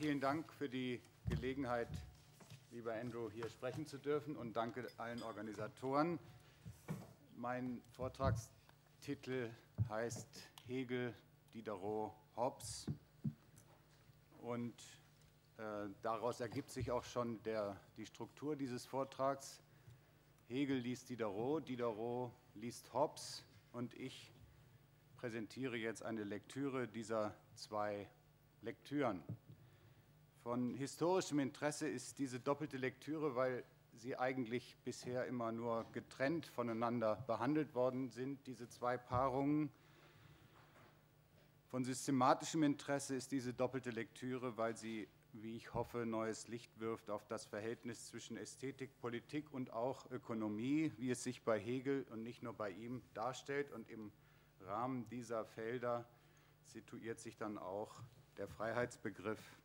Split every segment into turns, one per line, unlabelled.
vielen Dank für die Gelegenheit, lieber Andrew, hier sprechen zu dürfen und danke allen Organisatoren. Mein Vortragstitel heißt Hegel, Diderot, Hobbes und äh, daraus ergibt sich auch schon der, die Struktur dieses Vortrags. Hegel liest Diderot, Diderot liest Hobbes und ich präsentiere jetzt eine Lektüre dieser zwei Lektüren. Von historischem Interesse ist diese doppelte Lektüre, weil sie eigentlich bisher immer nur getrennt voneinander behandelt worden sind, diese zwei Paarungen. Von systematischem Interesse ist diese doppelte Lektüre, weil sie, wie ich hoffe, neues Licht wirft auf das Verhältnis zwischen Ästhetik, Politik und auch Ökonomie, wie es sich bei Hegel und nicht nur bei ihm darstellt. Und im Rahmen dieser Felder situiert sich dann auch der Freiheitsbegriff,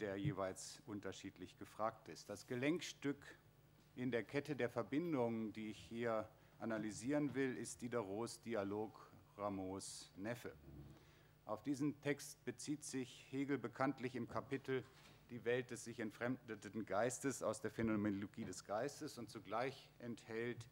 der jeweils unterschiedlich gefragt ist. Das Gelenkstück in der Kette der Verbindungen, die ich hier analysieren will, ist Diderots Dialog Ramos-Neffe. Auf diesen Text bezieht sich Hegel bekanntlich im Kapitel Die Welt des sich entfremdeten Geistes aus der Phänomenologie des Geistes und zugleich enthält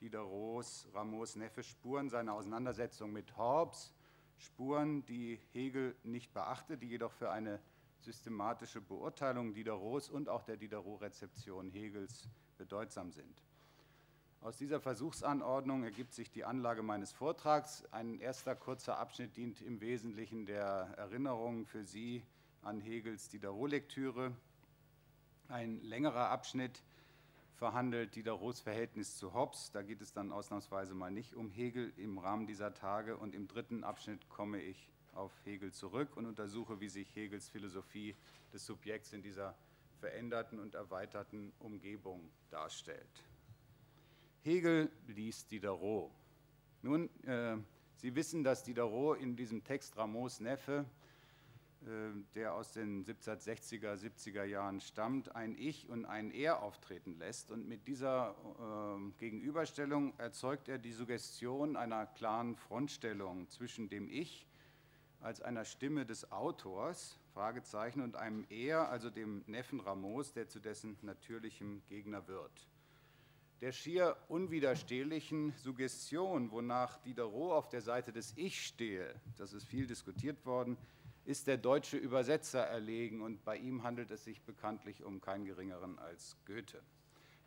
Diderots Ramos-Neffe Spuren seiner Auseinandersetzung mit Hobbes, Spuren, die Hegel nicht beachtet, die jedoch für eine systematische Beurteilung Diderots und auch der Diderot-Rezeption Hegels bedeutsam sind. Aus dieser Versuchsanordnung ergibt sich die Anlage meines Vortrags. Ein erster kurzer Abschnitt dient im Wesentlichen der Erinnerung für Sie an Hegels Diderot-Lektüre. Ein längerer Abschnitt verhandelt Diderots Verhältnis zu Hobbes. Da geht es dann ausnahmsweise mal nicht um Hegel im Rahmen dieser Tage. Und im dritten Abschnitt komme ich auf Hegel zurück und untersuche, wie sich Hegels Philosophie des Subjekts in dieser veränderten und erweiterten Umgebung darstellt. Hegel liest Diderot. Nun, äh, Sie wissen, dass Diderot in diesem Text Ramos Neffe äh, der aus den 1760er, 70er Jahren stammt, ein Ich und ein Er auftreten lässt. Und mit dieser äh, Gegenüberstellung erzeugt er die Suggestion einer klaren Frontstellung zwischen dem Ich als einer Stimme des Autors, Fragezeichen, und einem Er, also dem Neffen Ramos, der zu dessen natürlichem Gegner wird. Der schier unwiderstehlichen Suggestion, wonach Diderot auf der Seite des Ich stehe, das ist viel diskutiert worden, ist der deutsche Übersetzer erlegen und bei ihm handelt es sich bekanntlich um keinen geringeren als Goethe.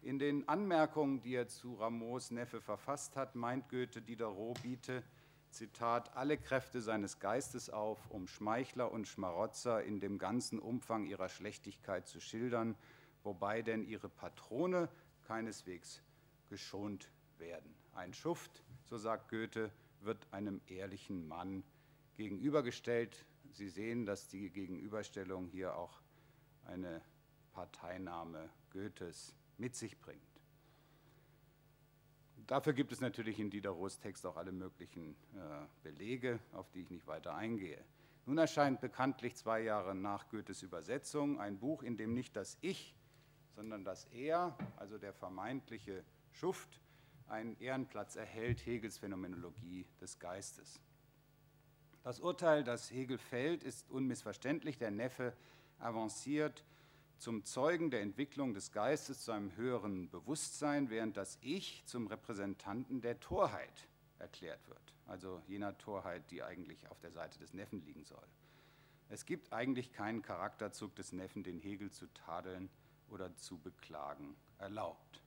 In den Anmerkungen, die er zu Rameaus Neffe verfasst hat, meint Goethe, Diderot biete, Zitat, alle Kräfte seines Geistes auf, um Schmeichler und Schmarotzer in dem ganzen Umfang ihrer Schlechtigkeit zu schildern, wobei denn ihre Patrone keineswegs geschont werden. Ein Schuft, so sagt Goethe, wird einem ehrlichen Mann gegenübergestellt, Sie sehen, dass die Gegenüberstellung hier auch eine Parteinahme Goethes mit sich bringt. Dafür gibt es natürlich in Diderots Text auch alle möglichen äh, Belege, auf die ich nicht weiter eingehe. Nun erscheint bekanntlich zwei Jahre nach Goethes Übersetzung ein Buch, in dem nicht das Ich, sondern das Er, also der vermeintliche Schuft, einen Ehrenplatz erhält, Hegels Phänomenologie des Geistes. Das Urteil, das Hegel fällt, ist unmissverständlich. Der Neffe avanciert zum Zeugen der Entwicklung des Geistes zu einem höheren Bewusstsein, während das Ich zum Repräsentanten der Torheit erklärt wird. Also jener Torheit, die eigentlich auf der Seite des Neffen liegen soll. Es gibt eigentlich keinen Charakterzug des Neffen, den Hegel zu tadeln oder zu beklagen erlaubt.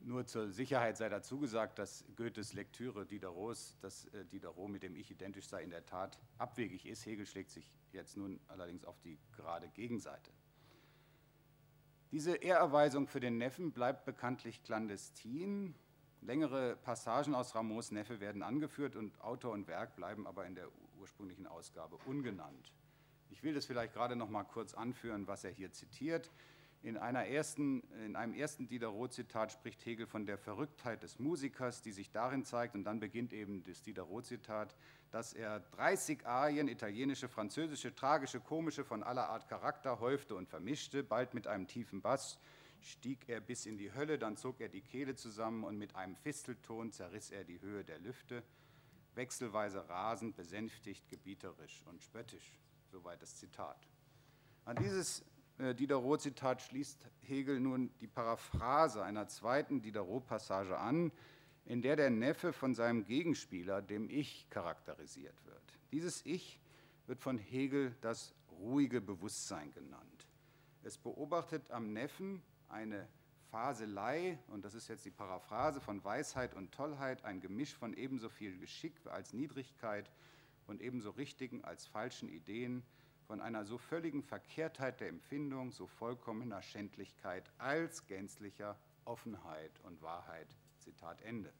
Nur zur Sicherheit sei dazu gesagt, dass Goethes Lektüre Diderots, dass äh, Diderot mit dem Ich identisch sei, in der Tat abwegig ist. Hegel schlägt sich jetzt nun allerdings auf die gerade Gegenseite. Diese Ehrerweisung für den Neffen bleibt bekanntlich clandestin. Längere Passagen aus Ramos Neffe werden angeführt und Autor und Werk bleiben aber in der ursprünglichen Ausgabe ungenannt. Ich will das vielleicht gerade noch mal kurz anführen, was er hier zitiert. In, ersten, in, einem ersten Diderot-Zitat spricht Hegel von der Verrücktheit des Musikers, die sich darin zeigt, und dann beginnt eben das Diderot-Zitat, dass er 30 Arien, italienische, französische, tragische, komische, von aller Art Charakter häufte und vermischte, bald mit einem tiefen Bass stieg er bis in die Hölle, dann zog er die Kehle zusammen und mit einem Fistelton zerriss er die Höhe der Lüfte, wechselweise rasend, besänftigt, gebieterisch und spöttisch. Soweit das Zitat. An dieses Diderot-Zitat schließt Hegel nun die Paraphrase einer zweiten Diderot-Passage an, in der der Neffe von seinem Gegenspieler, dem Ich, charakterisiert wird. Dieses Ich wird von Hegel das ruhige Bewusstsein genannt. Es beobachtet am Neffen eine Faselei, und das ist jetzt die Paraphrase von Weisheit und Tollheit, ein Gemisch von ebenso viel Geschick als Niedrigkeit und ebenso richtigen als falschen Ideen, von einer so völligen Verkehrtheit der Empfindung, so vollkommener Schändlichkeit als gänzlicher Offenheit und Wahrheit. Zitat Ende.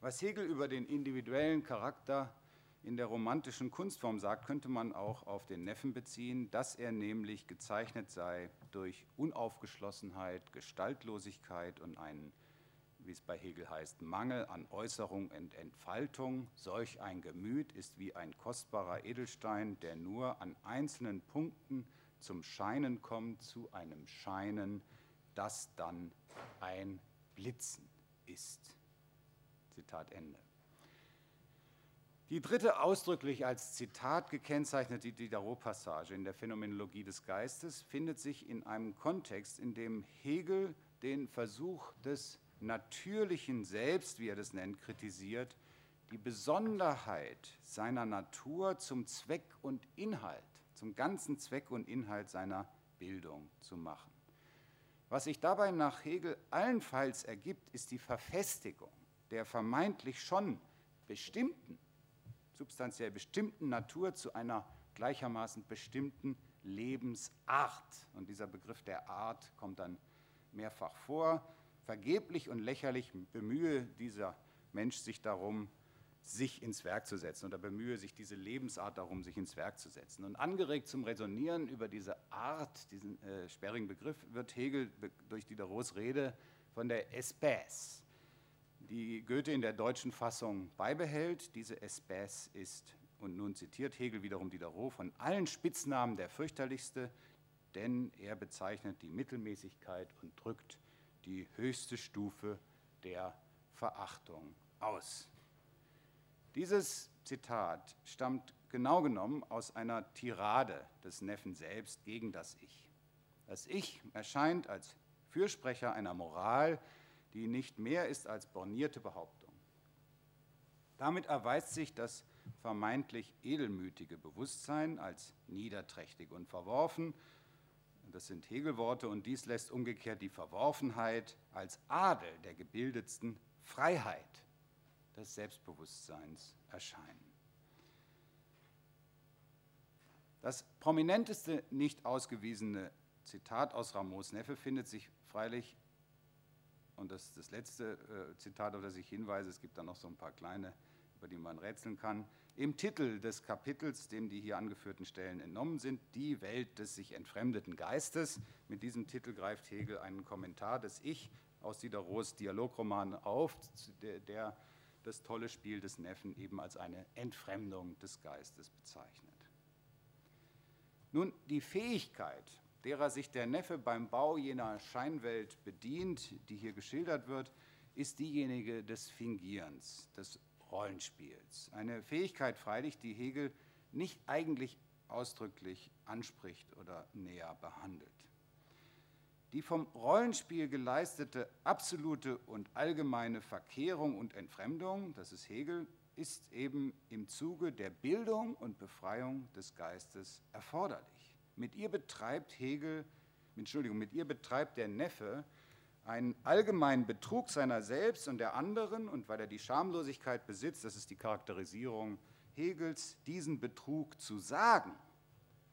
Was Hegel über den individuellen Charakter in der romantischen Kunstform sagt, könnte man auch auf den Neffen beziehen, dass er nämlich gezeichnet sei durch Unaufgeschlossenheit, Gestaltlosigkeit und einen wie es bei Hegel heißt, Mangel an Äußerung und Entfaltung. Solch ein Gemüt ist wie ein kostbarer Edelstein, der nur an einzelnen Punkten zum Scheinen kommt, zu einem Scheinen, das dann ein Blitzen ist. Zitat Ende. Die dritte ausdrücklich als Zitat gekennzeichnete Diderot-Passage in der Phänomenologie des Geistes findet sich in einem Kontext, in dem Hegel den Versuch des natürlichen Selbst, wie er das nennt, kritisiert, die Besonderheit seiner Natur zum Zweck und Inhalt, zum ganzen Zweck und Inhalt seiner Bildung zu machen. Was sich dabei nach Hegel allenfalls ergibt, ist die Verfestigung der vermeintlich schon bestimmten, substanziell bestimmten Natur zu einer gleichermaßen bestimmten Lebensart. Und dieser Begriff der Art kommt dann mehrfach vor. Vergeblich und lächerlich bemühe dieser Mensch sich darum, sich ins Werk zu setzen oder bemühe sich diese Lebensart darum, sich ins Werk zu setzen. Und angeregt zum Resonieren über diese Art, diesen äh, sperrigen Begriff, wird Hegel durch Diderots Rede von der Espèce, die Goethe in der deutschen Fassung beibehält. Diese Espèce ist, und nun zitiert Hegel wiederum Diderot, von allen Spitznamen der fürchterlichste, denn er bezeichnet die Mittelmäßigkeit und drückt die höchste Stufe der Verachtung aus. Dieses Zitat stammt genau genommen aus einer Tirade des Neffen selbst gegen das Ich. Das Ich erscheint als Fürsprecher einer Moral, die nicht mehr ist als bornierte Behauptung. Damit erweist sich das vermeintlich edelmütige Bewusstsein als niederträchtig und verworfen das sind Hegelworte, und dies lässt umgekehrt die Verworfenheit als Adel der gebildetsten Freiheit des Selbstbewusstseins erscheinen. Das prominenteste nicht ausgewiesene Zitat aus Ramos Neffe findet sich freilich, und das ist das letzte äh, Zitat, auf das ich hinweise, es gibt da noch so ein paar kleine, über die man rätseln kann, im Titel des Kapitels, dem die hier angeführten Stellen entnommen sind, die Welt des sich entfremdeten Geistes. Mit diesem Titel greift Hegel einen Kommentar des Ich aus Diderots Dialogroman auf, der, das tolle Spiel des Neffen eben als eine Entfremdung des Geistes bezeichnet. Nun, die Fähigkeit, derer sich der Neffe beim Bau jener Scheinwelt bedient, die hier geschildert wird, ist diejenige des Fingierens, des Rollenspiels. Eine Fähigkeit freilich, die Hegel nicht eigentlich ausdrücklich anspricht oder näher behandelt. Die vom Rollenspiel geleistete absolute und allgemeine Verkehrung und Entfremdung, das ist Hegel, ist eben im Zuge der Bildung und Befreiung des Geistes erforderlich. Mit ihr betreibt Hegel, Entschuldigung, mit ihr betreibt der Neffe einen allgemeinen Betrug seiner selbst und der anderen, und weil er die Schamlosigkeit besitzt, das ist die Charakterisierung Hegels, diesen Betrug zu sagen,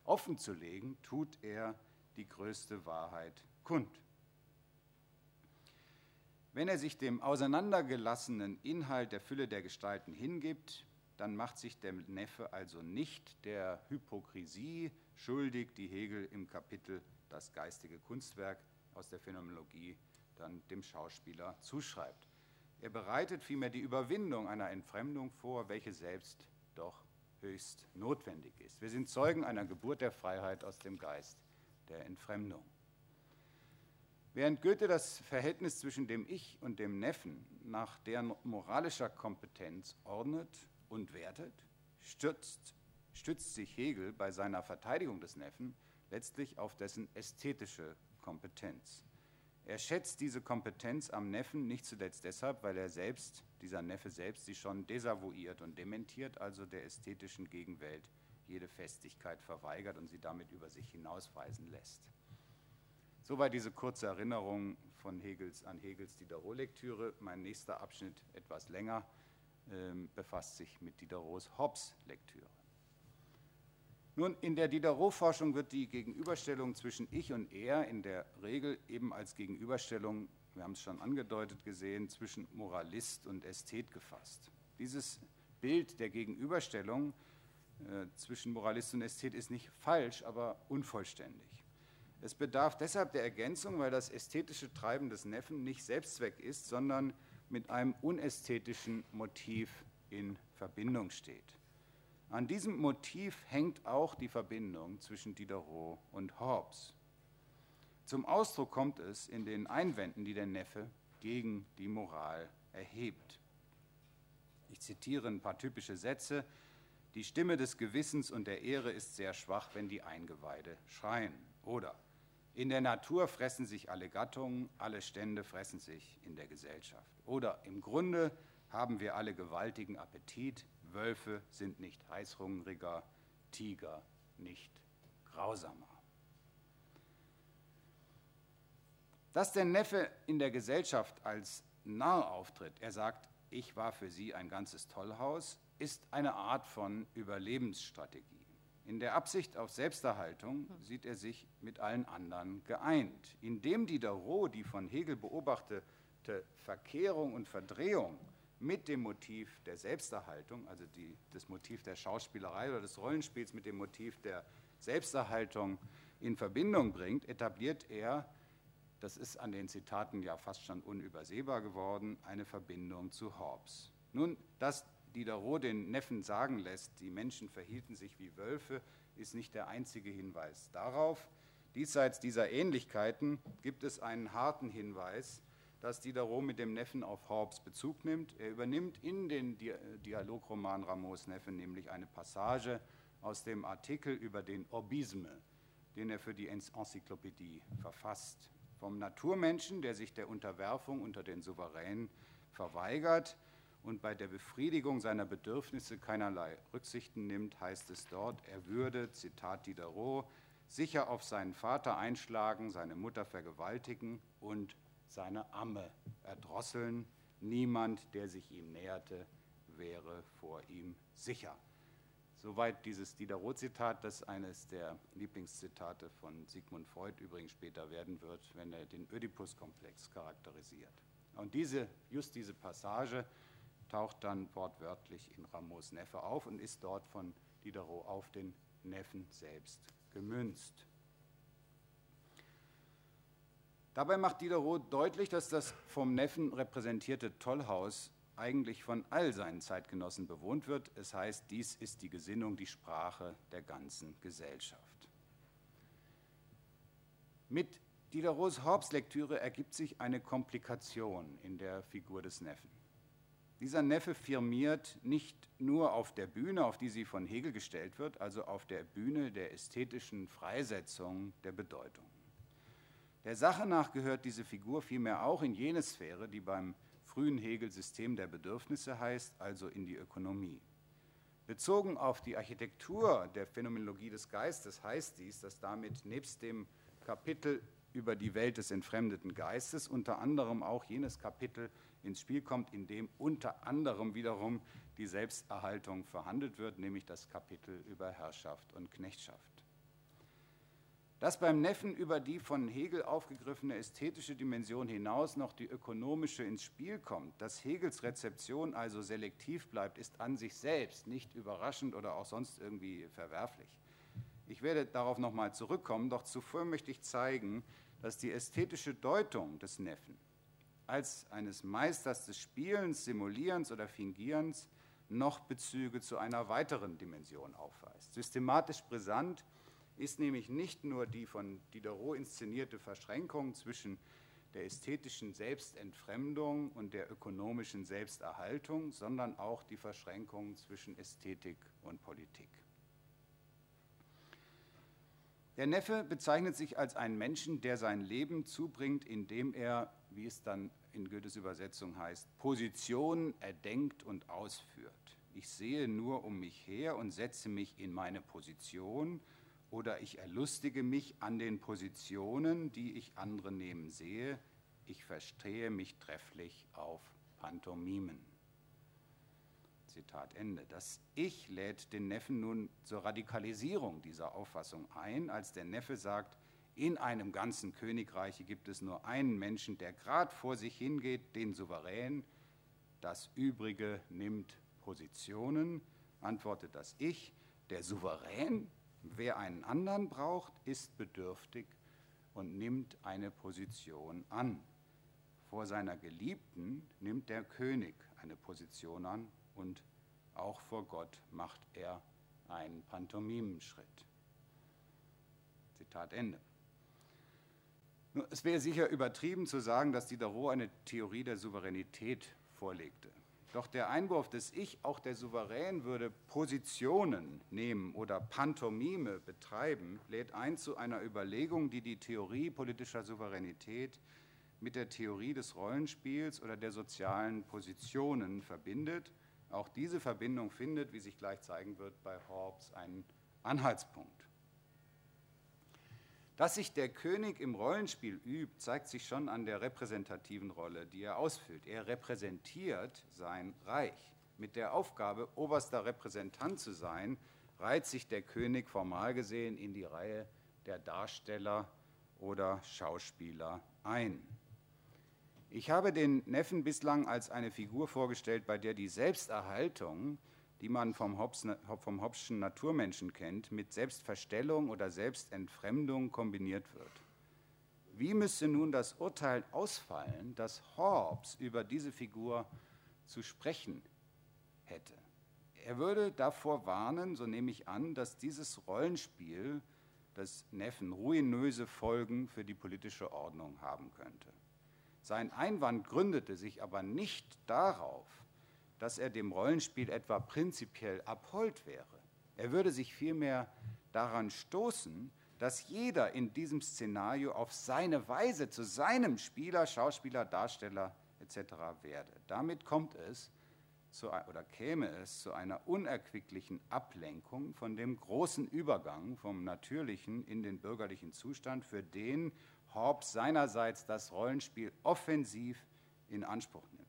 offen zu legen, tut er die größte Wahrheit kund. Wenn er sich dem auseinandergelassenen Inhalt der Fülle der Gestalten hingibt, dann macht sich der Neffe also nicht der Hypokrisie schuldig, die Hegel im Kapitel Das geistige Kunstwerk aus der Phänomenologie dann dem Schauspieler zuschreibt. Er bereitet vielmehr die Überwindung einer Entfremdung vor, welche selbst doch höchst notwendig ist. Wir sind Zeugen einer Geburt der Freiheit aus dem Geist der Entfremdung. Während Goethe das Verhältnis zwischen dem Ich und dem Neffen nach deren moralischer Kompetenz ordnet und wertet, stürzt stützt sich Hegel bei seiner Verteidigung des Neffen letztlich auf dessen ästhetische Kompetenz. Er schätzt diese Kompetenz am Neffen nicht zuletzt deshalb, weil er selbst, dieser Neffe selbst, sie schon desavouiert und dementiert, also der ästhetischen Gegenwelt jede Festigkeit verweigert und sie damit über sich hinausweisen lässt. Soweit diese kurze Erinnerung von Hegels an Hegels Diderot-Lektüre. Mein nächster Abschnitt, etwas länger, äh, befasst sich mit Diderots Hobbes-Lektüre. Nun, in der Diderot-Forschung wird die Gegenüberstellung zwischen Ich und Er in der Regel eben als Gegenüberstellung, wir haben es schon angedeutet gesehen, zwischen Moralist und Ästhet gefasst. Dieses Bild der Gegenüberstellung äh, zwischen Moralist und Ästhet ist nicht falsch, aber unvollständig. Es bedarf deshalb der Ergänzung, weil das ästhetische Treiben des Neffen nicht Selbstzweck ist, sondern mit einem unästhetischen Motiv in Verbindung steht. An diesem Motiv hängt auch die Verbindung zwischen Diderot und Hobbes. Zum Ausdruck kommt es in den Einwänden, die der Neffe gegen die Moral erhebt. Ich zitiere ein paar typische Sätze. Die Stimme des Gewissens und der Ehre ist sehr schwach, wenn die Eingeweide schreien. Oder in der Natur fressen sich alle Gattungen, alle Stände fressen sich in der Gesellschaft. Oder im Grunde haben wir alle gewaltigen Appetit, Wölfe sind nicht heißhungriger, Tiger nicht grausamer. Dass der Neffe in der Gesellschaft als Narr auftritt, er sagt, ich war für sie ein ganzes Tollhaus, ist eine Art von Überlebensstrategie. In der Absicht auf Selbsterhaltung sieht er sich mit allen anderen geeint. Indem Diderot die von Hegel beobachtete Verkehrung und Verdrehung mit dem Motiv der Selbsterhaltung, also die, das Motiv der Schauspielerei oder des Rollenspiels mit dem Motiv der Selbsterhaltung in Verbindung bringt, etabliert er, das ist an den Zitaten ja fast schon unübersehbar geworden, eine Verbindung zu Hobbes. Nun, dass Diderot den Neffen sagen lässt, die Menschen verhielten sich wie Wölfe, ist nicht der einzige Hinweis darauf. Diesseits dieser Ähnlichkeiten gibt es einen harten Hinweis, dass Diderot mit dem Neffen auf Hobbes Bezug nimmt. Er übernimmt in den Dialogroman Rameaus Neffe nämlich eine Passage aus dem Artikel über den Orbisme, den er für die Enzyklopädie verfasst. Vom Naturmenschen, der sich der Unterwerfung unter den Souveränen verweigert und bei der Befriedigung seiner Bedürfnisse keinerlei Rücksichten nimmt, heißt es dort, er würde, Zitat Diderot, sicher auf seinen Vater einschlagen, seine Mutter vergewaltigen und seine Amme erdrosseln. Niemand, der sich ihm näherte, wäre vor ihm sicher. Soweit dieses Diderot-Zitat, das eines der Lieblingszitate von Sigmund Freud übrigens später werden wird, wenn er den Oedipus-Komplex charakterisiert. Und diese, just diese Passage taucht dann wortwörtlich in Rameaus Neffe auf und ist dort von Diderot auf den Neffen selbst gemünzt. Dabei macht Diderot deutlich, dass das vom Neffen repräsentierte Tollhaus eigentlich von all seinen Zeitgenossen bewohnt wird. Es heißt, dies ist die Gesinnung, die Sprache der ganzen Gesellschaft. Mit Diderots Hobbes-Lektüre ergibt sich eine Komplikation in der Figur des Neffen. Dieser Neffe firmiert nicht nur auf der Bühne, auf die sie von Hegel gestellt wird, also auf der Bühne der ästhetischen Freisetzung der Bedeutung. Der Sache nach gehört diese Figur vielmehr auch in jene Sphäre, die beim frühen Hegel System der Bedürfnisse heißt, also in die Ökonomie. Bezogen auf die Architektur der Phänomenologie des Geistes heißt dies, dass damit nebst dem Kapitel über die Welt des entfremdeten Geistes unter anderem auch jenes Kapitel ins Spiel kommt, in dem unter anderem wiederum die Selbsterhaltung verhandelt wird, nämlich das Kapitel über Herrschaft und Knechtschaft. Dass beim Neffen über die von Hegel aufgegriffene ästhetische Dimension hinaus noch die ökonomische ins Spiel kommt, dass Hegels Rezeption also selektiv bleibt, ist an sich selbst nicht überraschend oder auch sonst irgendwie verwerflich. Ich werde darauf nochmal zurückkommen, doch zuvor möchte ich zeigen, dass die ästhetische Deutung des Neffen als eines Meisters des Spielens, Simulierens oder Fingierens noch Bezüge zu einer weiteren Dimension aufweist. Systematisch brisant ist nämlich nicht nur die von Diderot inszenierte Verschränkung zwischen der ästhetischen Selbstentfremdung und der ökonomischen Selbsterhaltung, sondern auch die Verschränkung zwischen Ästhetik und Politik. Der Neffe bezeichnet sich als einen Menschen, der sein Leben zubringt, indem er, wie es dann in Goethes Übersetzung heißt, Positionen erdenkt und ausführt. Ich sehe nur um mich her und setze mich in meine Position oder ich erlustige mich an den Positionen, die ich andere nehmen sehe. Ich verstehe mich trefflich auf Pantomimen. Zitat Ende. Das Ich lädt den Neffen nun zur Radikalisierung dieser Auffassung ein, als der Neffe sagt, in einem ganzen Königreich gibt es nur einen Menschen, der gerade vor sich hingeht, den Souverän. Das Übrige nimmt Positionen, antwortet das Ich. Der Souverän, wer einen anderen braucht, ist bedürftig und nimmt eine Position an. Vor seiner Geliebten nimmt der König eine Position an und auch vor Gott macht er einen Pantomimenschritt. Zitat Ende. Es wäre sicher übertrieben zu sagen, dass Diderot eine Theorie der Souveränität vorlegte. Doch der Einwurf des Ich, auch der Souverän würde Positionen nehmen oder Pantomime betreiben, lädt ein zu einer Überlegung, die die Theorie politischer Souveränität mit der Theorie des Rollenspiels oder der sozialen Positionen verbindet. Auch diese Verbindung findet, wie sich gleich zeigen wird, bei Hobbes einen Anhaltspunkt. Dass sich der König im Rollenspiel übt, zeigt sich schon an der repräsentativen Rolle, die er ausfüllt. Er repräsentiert sein Reich. Mit der Aufgabe, oberster Repräsentant zu sein, reiht sich der König formal gesehen in die Reihe der Darsteller oder Schauspieler ein. Ich habe den Neffen bislang als eine Figur vorgestellt, bei der die Selbsterhaltung die man vom, Hobbes, vom Hobbschen Naturmenschen kennt, mit Selbstverstellung oder Selbstentfremdung kombiniert wird. Wie müsste nun das Urteil ausfallen, dass Hobbes über diese Figur zu sprechen hätte? Er würde davor warnen, so nehme ich an, dass dieses Rollenspiel des Neffen ruinöse Folgen für die politische Ordnung haben könnte. Sein Einwand gründete sich aber nicht darauf, dass er dem Rollenspiel etwa prinzipiell abhold wäre. Er würde sich vielmehr daran stoßen, dass jeder in diesem Szenario auf seine Weise zu seinem Spieler, Schauspieler, Darsteller etc. werde. Damit kommt es zu, oder käme es zu einer unerquicklichen Ablenkung von dem großen Übergang vom natürlichen in den bürgerlichen Zustand, für den Hobbes seinerseits das Rollenspiel offensiv in Anspruch nimmt.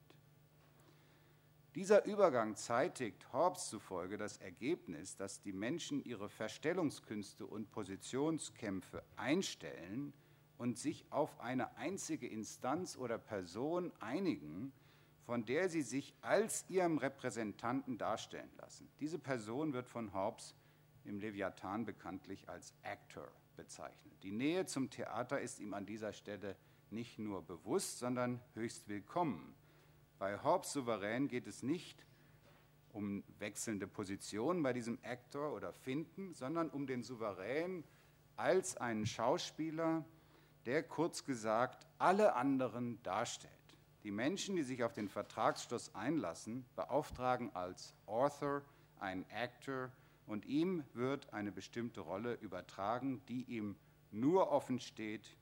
Dieser Übergang zeitigt Hobbes zufolge das Ergebnis, dass die Menschen ihre Verstellungskünste und Positionskämpfe einstellen und sich auf eine einzige Instanz oder Person einigen, von der sie sich als ihrem Repräsentanten darstellen lassen. Diese Person wird von Hobbes im Leviathan bekanntlich als Actor bezeichnet. Die Nähe zum Theater ist ihm an dieser Stelle nicht nur bewusst, sondern höchst willkommen. Bei Hobbes Souverän geht es nicht um wechselnde Positionen bei diesem Actor oder Finden, sondern um den Souverän als einen Schauspieler, der kurz gesagt alle anderen darstellt. Die Menschen, die sich auf den Vertragsschluss einlassen, beauftragen als Author einen Actor und ihm wird eine bestimmte Rolle übertragen, die ihm nur offen steht,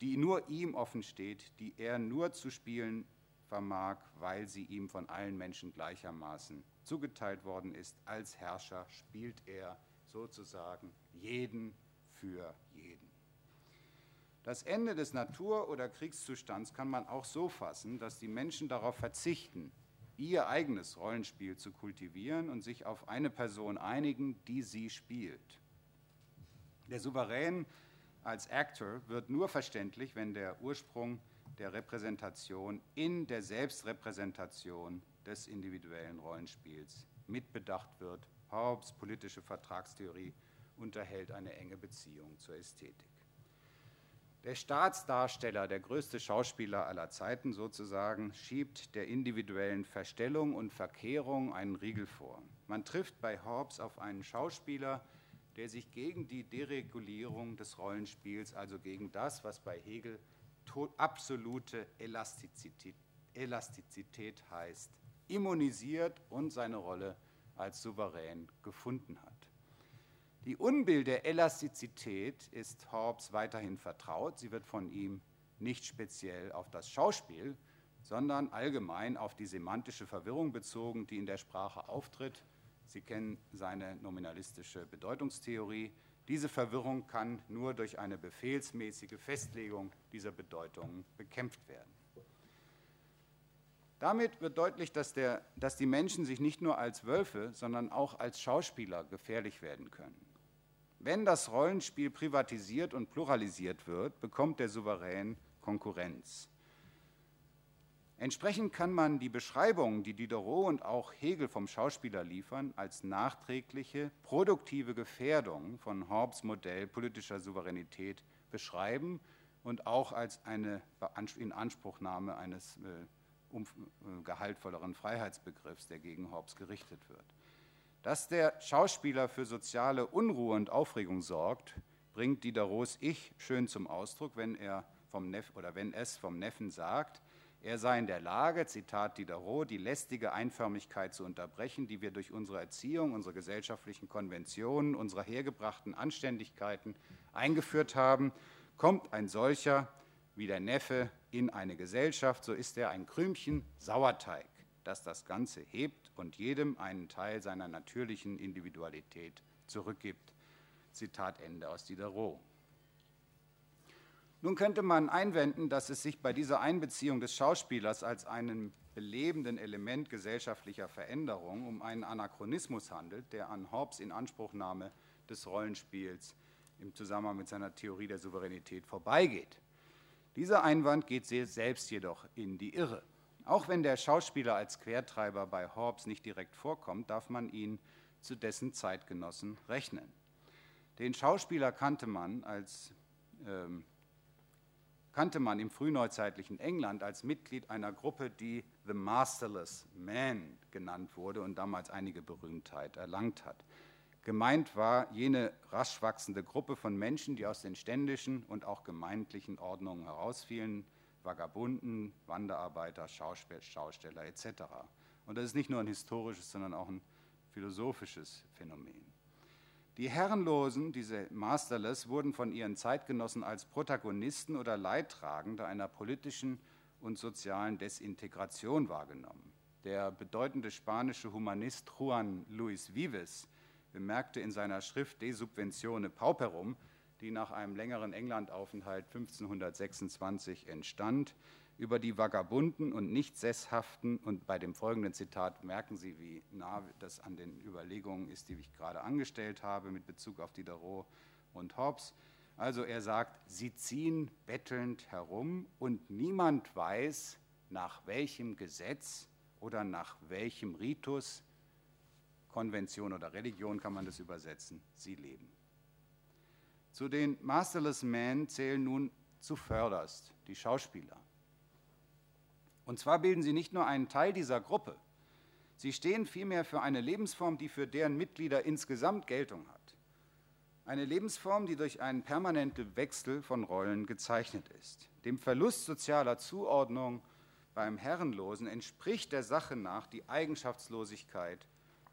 die nur ihm offen steht, die er nur zu spielen vermag, weil sie ihm von allen Menschen gleichermaßen zugeteilt worden ist. Als Herrscher spielt er sozusagen jeden für jeden. Das Ende des Natur- oder Kriegszustands kann man auch so fassen, dass die Menschen darauf verzichten, ihr eigenes Rollenspiel zu kultivieren und sich auf eine Person einigen, die sie spielt. Der Souverän als Actor wird nur verständlich, wenn der Ursprung der Repräsentation in der Selbstrepräsentation des individuellen Rollenspiels mitbedacht wird. Hobbes politische Vertragstheorie unterhält eine enge Beziehung zur Ästhetik. Der Staatsdarsteller, der größte Schauspieler aller Zeiten sozusagen, schiebt der individuellen Verstellung und Verkehrung einen Riegel vor. Man trifft bei Hobbes auf einen Schauspieler, der sich gegen die Deregulierung des Rollenspiels, also gegen das, was bei Hegel absolute Elastizität, Elastizität heißt, immunisiert und seine Rolle als souverän gefunden hat. Die unbilde Elastizität ist Hobbes weiterhin vertraut. Sie wird von ihm nicht speziell auf das Schauspiel, sondern allgemein auf die semantische Verwirrung bezogen, die in der Sprache auftritt. Sie kennen seine nominalistische Bedeutungstheorie. Diese Verwirrung kann nur durch eine befehlsmäßige Festlegung dieser Bedeutungen bekämpft werden. Damit wird deutlich, dass, der, dass die Menschen sich nicht nur als Wölfe, sondern auch als Schauspieler gefährlich werden können. Wenn das Rollenspiel privatisiert und pluralisiert wird, bekommt der Souverän Konkurrenz. Entsprechend kann man die Beschreibungen, die Diderot und auch Hegel vom Schauspieler liefern, als nachträgliche, produktive Gefährdung von Hobbes Modell politischer Souveränität beschreiben und auch als eine Inanspruchnahme eines äh, äh, gehaltvolleren Freiheitsbegriffs, der gegen Hobbes gerichtet wird. Dass der Schauspieler für soziale Unruhe und Aufregung sorgt, bringt Diderots Ich schön zum Ausdruck, wenn er vom Neff oder wenn es vom Neffen sagt, er sei in der Lage, Zitat Diderot, die lästige Einförmigkeit zu unterbrechen, die wir durch unsere Erziehung, unsere gesellschaftlichen Konventionen, unsere hergebrachten Anständigkeiten eingeführt haben. Kommt ein solcher wie der Neffe in eine Gesellschaft, so ist er ein Krümchen Sauerteig, das das Ganze hebt und jedem einen Teil seiner natürlichen Individualität zurückgibt. Zitat Ende aus Diderot. Nun könnte man einwenden, dass es sich bei dieser Einbeziehung des Schauspielers als einem belebenden Element gesellschaftlicher Veränderung um einen Anachronismus handelt, der an Hobbes Inanspruchnahme des Rollenspiels im Zusammenhang mit seiner Theorie der Souveränität vorbeigeht. Dieser Einwand geht selbst jedoch in die Irre. Auch wenn der Schauspieler als Quertreiber bei Hobbes nicht direkt vorkommt, darf man ihn zu dessen Zeitgenossen rechnen. Den Schauspieler kannte man, als, ähm, kannte man im frühneuzeitlichen England als Mitglied einer Gruppe, die The Masterless Man genannt wurde und damals einige Berühmtheit erlangt hat. Gemeint war jene rasch wachsende Gruppe von Menschen, die aus den ständischen und auch gemeindlichen Ordnungen herausfielen, Vagabunden, Wanderarbeiter, Schausteller etc. Und das ist nicht nur ein historisches, sondern auch ein philosophisches Phänomen. Die Herrenlosen, diese Masterless, wurden von ihren Zeitgenossen als Protagonisten oder Leidtragende einer politischen und sozialen Desintegration wahrgenommen. Der bedeutende spanische Humanist Juan Luis Vives bemerkte in seiner Schrift De Subventione Pauperum, die nach einem längeren Englandaufenthalt 1526 entstand, über die Vagabunden und Nichtsesshaften. Und bei dem folgenden Zitat merken Sie, wie nah das an den Überlegungen ist, die ich gerade angestellt habe mit Bezug auf Diderot und Hobbes. Also er sagt, sie ziehen bettelnd herum und niemand weiß, nach welchem Gesetz oder nach welchem Ritus, Konvention oder Religion kann man das übersetzen, sie leben. Zu den Masterless Men zählen nun zuvörderst die Schauspieler. Und zwar bilden sie nicht nur einen Teil dieser Gruppe, sie stehen vielmehr für eine Lebensform, die für deren Mitglieder insgesamt Geltung hat. Eine Lebensform, die durch einen permanenten Wechsel von Rollen gezeichnet ist. Dem Verlust sozialer Zuordnung beim Herrenlosen entspricht der Sache nach die Eigenschaftslosigkeit,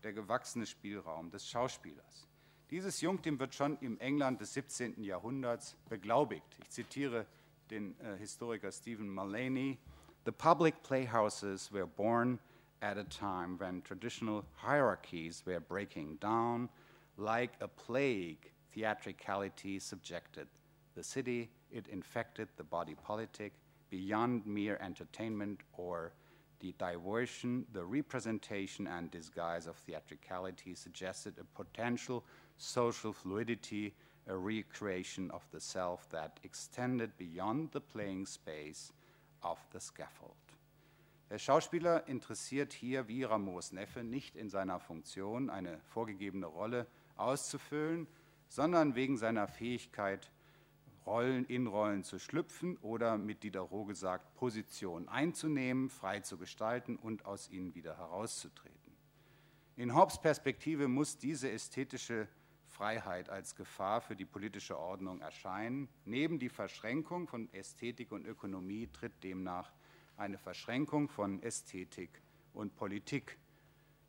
der gewachsene Spielraum des Schauspielers. Dieses Jungtim wird schon im England des 17. Jahrhunderts beglaubigt. Ich zitiere den äh, Historiker Stephen Mullaney. The public playhouses were born at a time when traditional hierarchies were breaking down. Like a plague, theatricality subjected the city. It infected the body politic beyond mere entertainment or the diversion, the representation and disguise of theatricality suggested a potential social fluidity, a recreation of the self that extended beyond the playing space of the scaffold. Der Schauspieler interessiert hier wie Ramos Neffe nicht in seiner Funktion, eine vorgegebene Rolle auszufüllen, sondern wegen seiner Fähigkeit, Rollen in Rollen zu schlüpfen oder mit Diderot gesagt, Positionen einzunehmen, frei zu gestalten und aus ihnen wieder herauszutreten. In Hobbes Perspektive muss diese ästhetische Freiheit als Gefahr für die politische Ordnung erscheinen. Neben die Verschränkung von Ästhetik und Ökonomie tritt demnach eine Verschränkung von Ästhetik und Politik.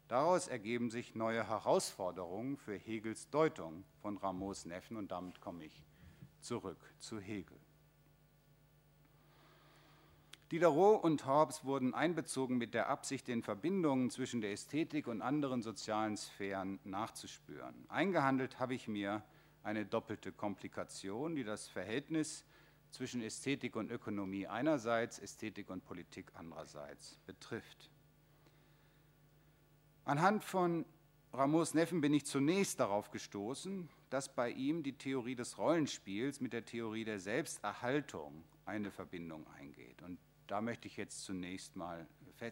Daraus ergeben sich neue Herausforderungen für Hegels Deutung von Rameaus Neffen und damit komme ich zurück zu Hegel. Diderot und Hobbes wurden einbezogen mit der Absicht, den Verbindungen zwischen der Ästhetik und anderen sozialen Sphären nachzuspüren. Eingehandelt habe ich mir eine doppelte Komplikation, die das Verhältnis zwischen Ästhetik und Ökonomie einerseits, Ästhetik und Politik andererseits betrifft. Anhand von Ramos Neffen bin ich zunächst darauf gestoßen, dass bei ihm die Theorie des Rollenspiels mit der Theorie der Selbsterhaltung eine Verbindung eingeht. Und da möchte ich jetzt zunächst mal äh,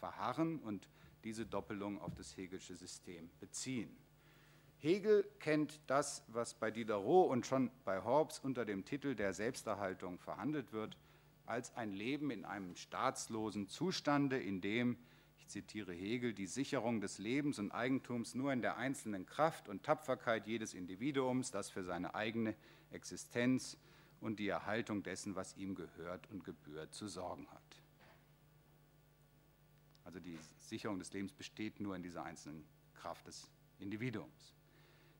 verharren und diese Doppelung auf das Hegelsche System beziehen. Hegel kennt das, was bei Diderot und schon bei Hobbes unter dem Titel der Selbsterhaltung verhandelt wird, als ein Leben in einem staatslosen Zustande, in dem, ich zitiere Hegel, die Sicherung des Lebens und Eigentums nur in der einzelnen Kraft und Tapferkeit jedes Individuums, das für seine eigene Existenz und die Erhaltung dessen, was ihm gehört und gebührt, zu sorgen hat. Also die Sicherung des Lebens besteht nur in dieser einzelnen Kraft des Individuums.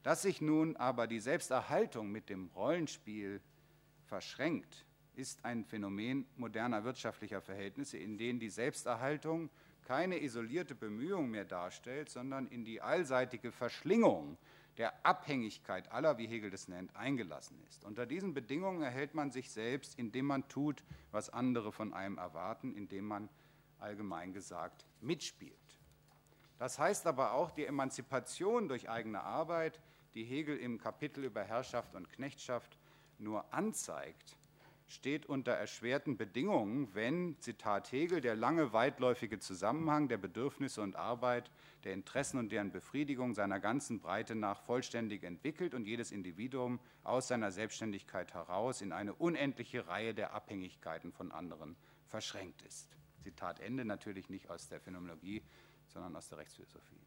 Dass sich nun aber die Selbsterhaltung mit dem Rollenspiel verschränkt, ist ein Phänomen moderner wirtschaftlicher Verhältnisse, in denen die Selbsterhaltung keine isolierte Bemühung mehr darstellt, sondern in die allseitige Verschlingung der Abhängigkeit aller, wie Hegel das nennt, eingelassen ist. Unter diesen Bedingungen erhält man sich selbst, indem man tut, was andere von einem erwarten, indem man allgemein gesagt mitspielt. Das heißt aber auch, die Emanzipation durch eigene Arbeit, die Hegel im Kapitel über Herrschaft und Knechtschaft nur anzeigt, steht unter erschwerten Bedingungen, wenn, Zitat Hegel, der lange weitläufige Zusammenhang der Bedürfnisse und Arbeit, der Interessen und deren Befriedigung seiner ganzen Breite nach vollständig entwickelt und jedes Individuum aus seiner Selbstständigkeit heraus in eine unendliche Reihe der Abhängigkeiten von anderen verschränkt ist. Zitat Ende natürlich nicht aus der Phänomenologie, sondern aus der Rechtsphilosophie.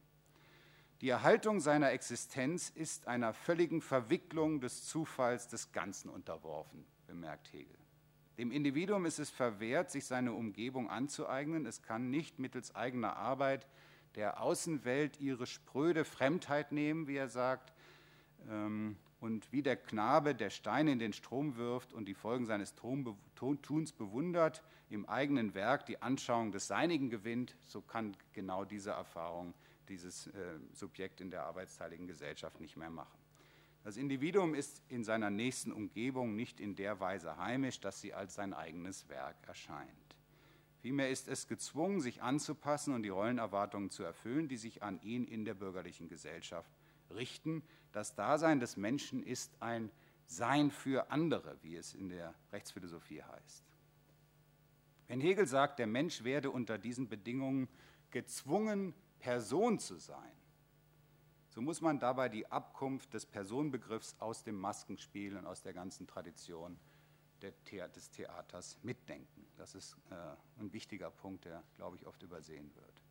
Die Erhaltung seiner Existenz ist einer völligen Verwicklung des Zufalls des Ganzen unterworfen bemerkt Hegel. Dem Individuum ist es verwehrt, sich seine Umgebung anzueignen. Es kann nicht mittels eigener Arbeit der Außenwelt ihre spröde Fremdheit nehmen, wie er sagt, ähm, und wie der Knabe, der Steine in den Strom wirft und die Folgen seines Tuns bewundert, im eigenen Werk die Anschauung des Seinigen gewinnt, so kann genau diese Erfahrung dieses äh, Subjekt in der arbeitsteiligen Gesellschaft nicht mehr machen. Das Individuum ist in seiner nächsten Umgebung nicht in der Weise heimisch, dass sie als sein eigenes Werk erscheint. Vielmehr ist es gezwungen, sich anzupassen und die Rollenerwartungen zu erfüllen, die sich an ihn in der bürgerlichen Gesellschaft richten. Das Dasein des Menschen ist ein Sein für andere, wie es in der Rechtsphilosophie heißt. Wenn Hegel sagt, der Mensch werde unter diesen Bedingungen gezwungen, Person zu sein, so muss man dabei die Abkunft des Personenbegriffs aus dem Maskenspiel und aus der ganzen Tradition des Theaters mitdenken. Das ist äh, ein wichtiger Punkt, der, glaube ich, oft übersehen wird.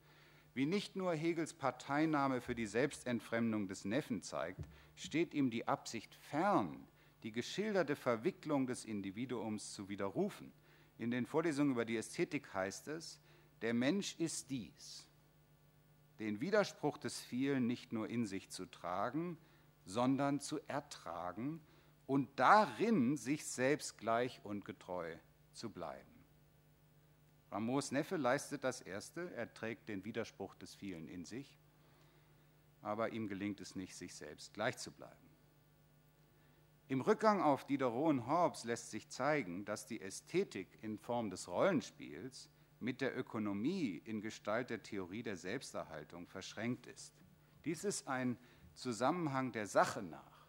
Wie nicht nur Hegels Parteinahme für die Selbstentfremdung des Neffen zeigt, steht ihm die Absicht fern, die geschilderte Verwicklung des Individuums zu widerrufen. In den Vorlesungen über die Ästhetik heißt es, der Mensch ist dies den Widerspruch des vielen nicht nur in sich zu tragen, sondern zu ertragen und darin sich selbst gleich und getreu zu bleiben. Ramos Neffe leistet das Erste, er trägt den Widerspruch des vielen in sich, aber ihm gelingt es nicht, sich selbst gleich zu bleiben. Im Rückgang auf Diderot und Hobbes lässt sich zeigen, dass die Ästhetik in Form des Rollenspiels mit der Ökonomie in Gestalt der Theorie der Selbsterhaltung verschränkt ist. Dies ist ein Zusammenhang der Sache nach,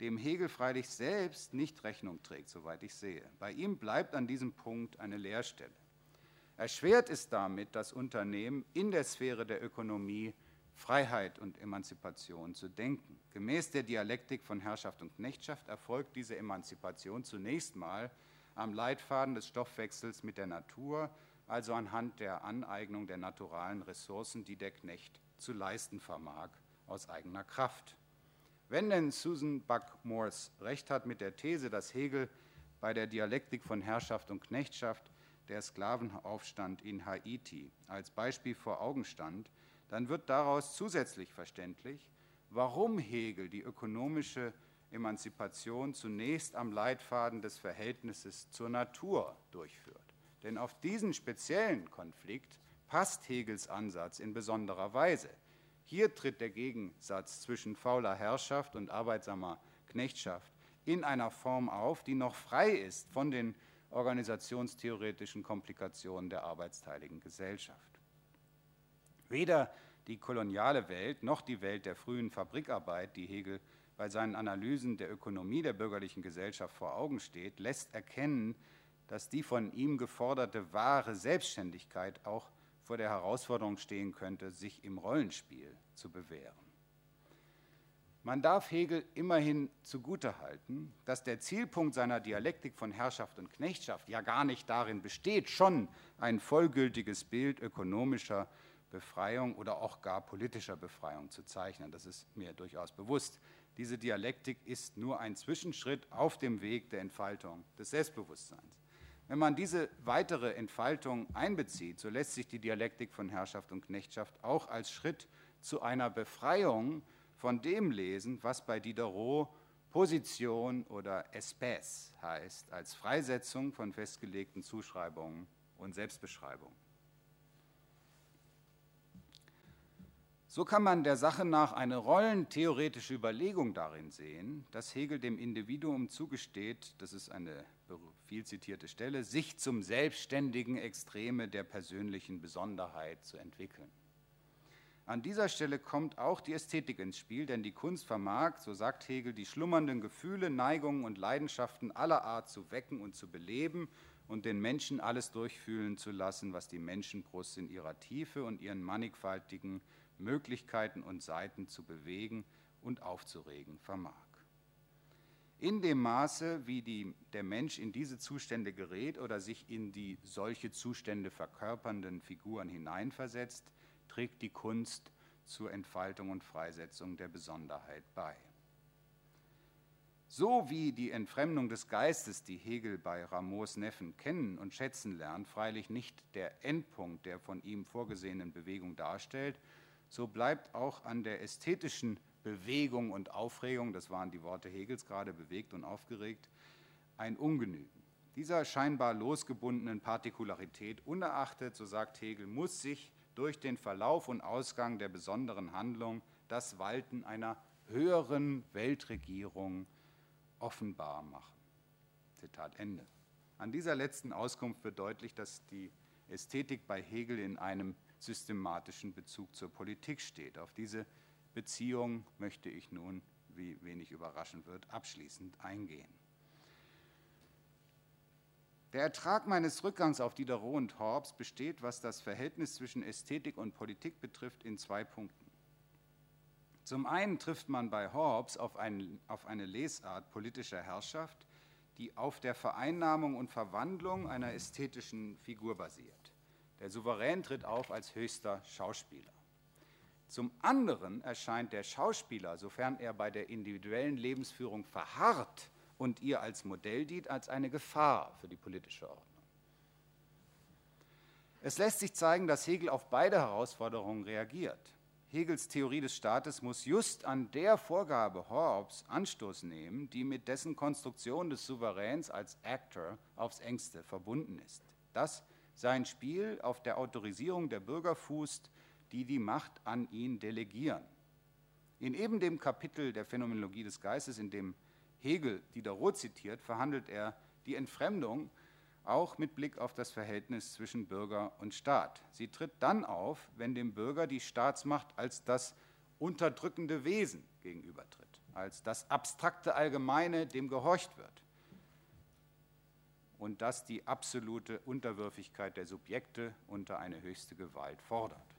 dem Hegel freilich selbst nicht Rechnung trägt, soweit ich sehe. Bei ihm bleibt an diesem Punkt eine Leerstelle. Erschwert ist damit das Unternehmen in der Sphäre der Ökonomie Freiheit und Emanzipation zu denken. Gemäß der Dialektik von Herrschaft und Knechtschaft erfolgt diese Emanzipation zunächst mal am Leitfaden des Stoffwechsels mit der Natur, also anhand der Aneignung der naturalen Ressourcen, die der Knecht zu leisten vermag, aus eigener Kraft. Wenn denn Susan Buck-Morse recht hat mit der These, dass Hegel bei der Dialektik von Herrschaft und Knechtschaft der Sklavenaufstand in Haiti als Beispiel vor Augen stand, dann wird daraus zusätzlich verständlich, warum Hegel die ökonomische Emanzipation zunächst am Leitfaden des Verhältnisses zur Natur durchführt. Denn auf diesen speziellen Konflikt passt Hegels Ansatz in besonderer Weise. Hier tritt der Gegensatz zwischen fauler Herrschaft und arbeitsamer Knechtschaft in einer Form auf, die noch frei ist von den organisationstheoretischen Komplikationen der arbeitsteiligen Gesellschaft. Weder die koloniale Welt noch die Welt der frühen Fabrikarbeit, die Hegel bei seinen Analysen der Ökonomie der bürgerlichen Gesellschaft vor Augen steht, lässt erkennen, dass die von ihm geforderte wahre Selbstständigkeit auch vor der Herausforderung stehen könnte, sich im Rollenspiel zu bewähren. Man darf Hegel immerhin zugutehalten, dass der Zielpunkt seiner Dialektik von Herrschaft und Knechtschaft ja gar nicht darin besteht, schon ein vollgültiges Bild ökonomischer Befreiung oder auch gar politischer Befreiung zu zeichnen. Das ist mir durchaus bewusst. Diese Dialektik ist nur ein Zwischenschritt auf dem Weg der Entfaltung des Selbstbewusstseins. Wenn man diese weitere Entfaltung einbezieht, so lässt sich die Dialektik von Herrschaft und Knechtschaft auch als Schritt zu einer Befreiung von dem lesen, was bei Diderot Position oder Espèce heißt, als Freisetzung von festgelegten Zuschreibungen und Selbstbeschreibungen. So kann man der Sache nach eine rollentheoretische Überlegung darin sehen, dass Hegel dem Individuum zugesteht, das ist eine viel zitierte Stelle, sich zum selbstständigen Extreme der persönlichen Besonderheit zu entwickeln. An dieser Stelle kommt auch die Ästhetik ins Spiel, denn die Kunst vermag, so sagt Hegel, die schlummernden Gefühle, Neigungen und Leidenschaften aller Art zu wecken und zu beleben und den Menschen alles durchfühlen zu lassen, was die Menschenbrust in ihrer Tiefe und ihren mannigfaltigen Möglichkeiten und Seiten zu bewegen und aufzuregen vermag. In dem Maße, wie die, der Mensch in diese Zustände gerät oder sich in die solche Zustände verkörpernden Figuren hineinversetzt, trägt die Kunst zur Entfaltung und Freisetzung der Besonderheit bei. So wie die Entfremdung des Geistes, die Hegel bei Rameaus Neffen kennen und schätzen lernt, freilich nicht der Endpunkt der von ihm vorgesehenen Bewegung darstellt, so bleibt auch an der ästhetischen Bewegung und Aufregung, das waren die Worte Hegels gerade, bewegt und aufgeregt, ein Ungenügen. Dieser scheinbar losgebundenen Partikularität unerachtet, so sagt Hegel, muss sich durch den Verlauf und Ausgang der besonderen Handlung das Walten einer höheren Weltregierung offenbar machen. Zitat Ende. An dieser letzten Auskunft wird deutlich, dass die Ästhetik bei Hegel in einem systematischen Bezug zur Politik steht. Auf diese Beziehung möchte ich nun, wie wenig überraschend wird, abschließend eingehen. Der Ertrag meines Rückgangs auf Diderot und Hobbes besteht, was das Verhältnis zwischen Ästhetik und Politik betrifft, in zwei Punkten. Zum einen trifft man bei Hobbes auf, ein, auf eine Lesart politischer Herrschaft, die auf der Vereinnahmung und Verwandlung einer ästhetischen Figur basiert. Der Souverän tritt auf als höchster Schauspieler. Zum anderen erscheint der Schauspieler, sofern er bei der individuellen Lebensführung verharrt, und ihr als Modell dient, als eine Gefahr für die politische Ordnung. Es lässt sich zeigen, dass Hegel auf beide Herausforderungen reagiert. Hegels Theorie des Staates muss just an der Vorgabe Hobbes Anstoß nehmen, die mit dessen Konstruktion des Souveräns als Actor aufs engste verbunden ist. Dass sein Spiel auf der Autorisierung der Bürger fußt, die die Macht an ihn delegieren. In eben dem Kapitel der Phänomenologie des Geistes, in dem Hegel Diderot zitiert, verhandelt er die Entfremdung auch mit Blick auf das Verhältnis zwischen Bürger und Staat. Sie tritt dann auf, wenn dem Bürger die Staatsmacht als das unterdrückende Wesen gegenübertritt, als das abstrakte Allgemeine, dem gehorcht wird. Und das die absolute Unterwürfigkeit der Subjekte unter eine höchste Gewalt fordert.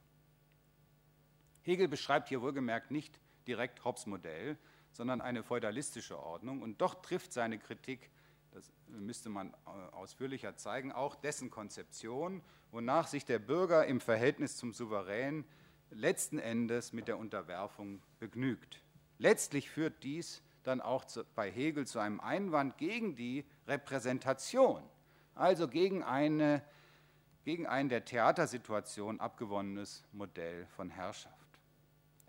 Hegel beschreibt hier wohlgemerkt nicht direkt Hobbes Modell, sondern eine feudalistische Ordnung. Und doch trifft seine Kritik, das müsste man äh, ausführlicher zeigen, auch dessen Konzeption, wonach sich der Bürger im Verhältnis zum Souverän letzten Endes mit der Unterwerfung begnügt. Letztlich führt dies dann auch zu, bei Hegel zu einem Einwand gegen die Repräsentation, also gegen eine gegen ein der Theatersituation abgewonnenes Modell von Herrschaft.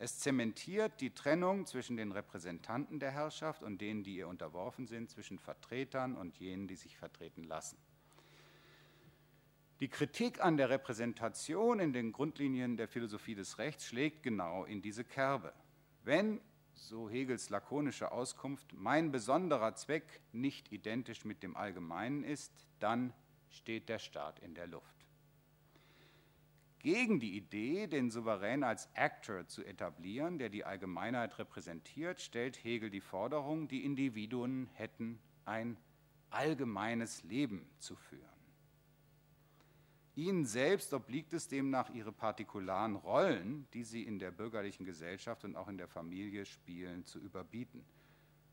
Es zementiert die Trennung zwischen den Repräsentanten der Herrschaft und denen, die ihr unterworfen sind, zwischen Vertretern und jenen, die sich vertreten lassen. Die Kritik an der Repräsentation in den Grundlinien der Philosophie des Rechts schlägt genau in diese Kerbe. Wenn, so Hegels lakonische Auskunft, mein besonderer Zweck nicht identisch mit dem Allgemeinen ist, dann steht der Staat in der Luft. Gegen die Idee, den Souverän als Actor zu etablieren, der die Allgemeinheit repräsentiert, stellt Hegel die Forderung, die Individuen hätten ein allgemeines Leben zu führen. Ihnen selbst obliegt es demnach, ihre partikularen Rollen, die sie in der bürgerlichen Gesellschaft und auch in der Familie spielen, zu überbieten.